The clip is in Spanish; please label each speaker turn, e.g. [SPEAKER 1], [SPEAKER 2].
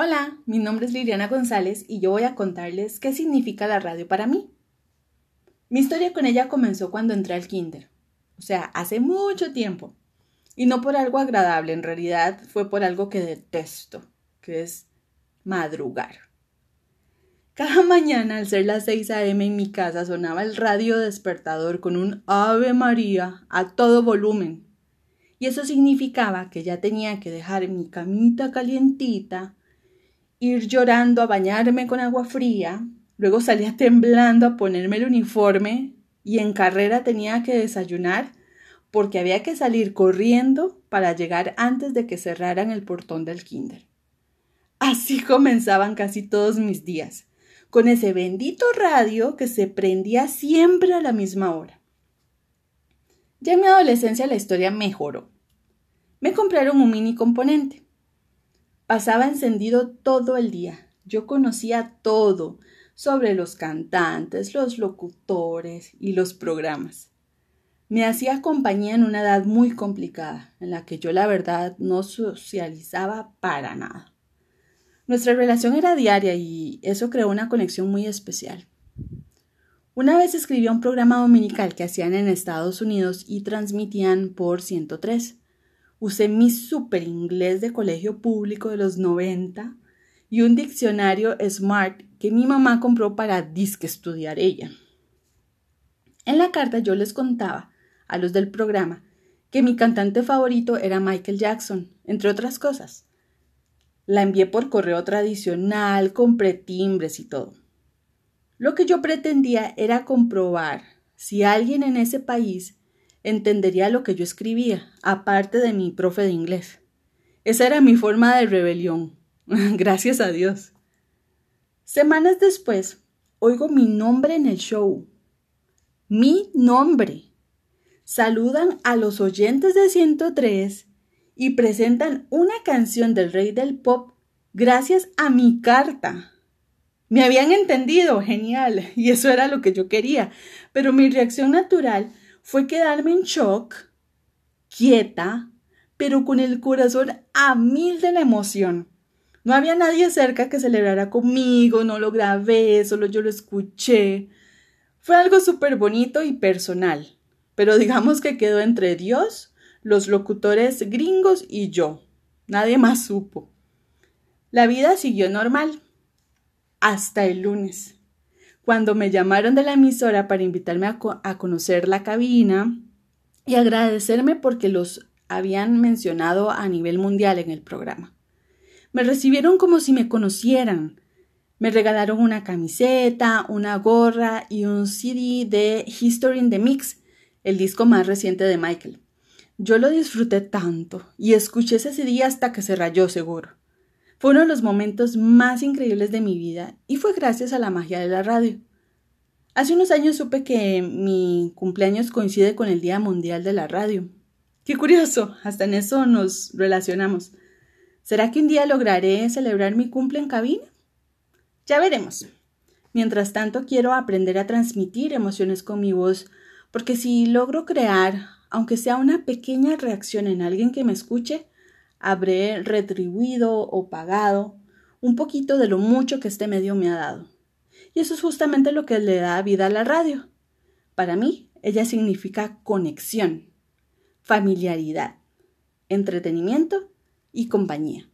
[SPEAKER 1] Hola, mi nombre es Liliana González y yo voy a contarles qué significa la radio para mí. Mi historia con ella comenzó cuando entré al kinder, o sea, hace mucho tiempo. Y no por algo agradable, en realidad fue por algo que detesto, que es madrugar. Cada mañana, al ser las 6 a.m. en mi casa, sonaba el radio despertador con un Ave María a todo volumen. Y eso significaba que ya tenía que dejar mi camita calientita, ir llorando a bañarme con agua fría, luego salía temblando a ponerme el uniforme y en carrera tenía que desayunar porque había que salir corriendo para llegar antes de que cerraran el portón del kinder. Así comenzaban casi todos mis días, con ese bendito radio que se prendía siempre a la misma hora. Ya en mi adolescencia la historia mejoró. Me compraron un mini componente. Pasaba encendido todo el día. Yo conocía todo sobre los cantantes, los locutores y los programas. Me hacía compañía en una edad muy complicada, en la que yo la verdad no socializaba para nada. Nuestra relación era diaria y eso creó una conexión muy especial. Una vez escribí un programa dominical que hacían en Estados Unidos y transmitían por 103. Usé mi super inglés de colegio público de los 90 y un diccionario Smart que mi mamá compró para disque estudiar ella. En la carta yo les contaba a los del programa que mi cantante favorito era Michael Jackson, entre otras cosas. La envié por correo tradicional, compré timbres y todo. Lo que yo pretendía era comprobar si alguien en ese país entendería lo que yo escribía, aparte de mi profe de inglés. Esa era mi forma de rebelión. Gracias a Dios. Semanas después, oigo mi nombre en el show. Mi nombre. Saludan a los oyentes de 103 y presentan una canción del rey del pop gracias a mi carta. Me habían entendido, genial, y eso era lo que yo quería, pero mi reacción natural fue quedarme en shock, quieta, pero con el corazón a mil de la emoción. No había nadie cerca que celebrara conmigo, no lo grabé, solo yo lo escuché. Fue algo súper bonito y personal, pero digamos que quedó entre Dios, los locutores gringos y yo. Nadie más supo. La vida siguió normal hasta el lunes cuando me llamaron de la emisora para invitarme a, conocer la cabina y agradecerme porque los habían mencionado a nivel mundial en el programa. Me recibieron como si me conocieran. Me regalaron una camiseta, una gorra y un CD de History in the Mix, el disco más reciente de Michael. Yo lo disfruté tanto y escuché ese CD hasta que se rayó seguro. Fue uno de los momentos más increíbles de mi vida y fue gracias a la magia de la radio. Hace unos años supe que mi cumpleaños coincide con el Día Mundial de la Radio. Qué curioso, hasta en eso nos relacionamos. ¿Será que un día lograré celebrar mi cumple en cabina? Ya veremos. Mientras tanto, quiero aprender a transmitir emociones con mi voz, porque si logro crear, aunque sea una pequeña reacción en alguien que me escuche, habré retribuido o pagado un poquito de lo mucho que este medio me ha dado. Y eso es justamente lo que le da vida a la radio. Para mí, ella significa conexión, familiaridad, entretenimiento y compañía.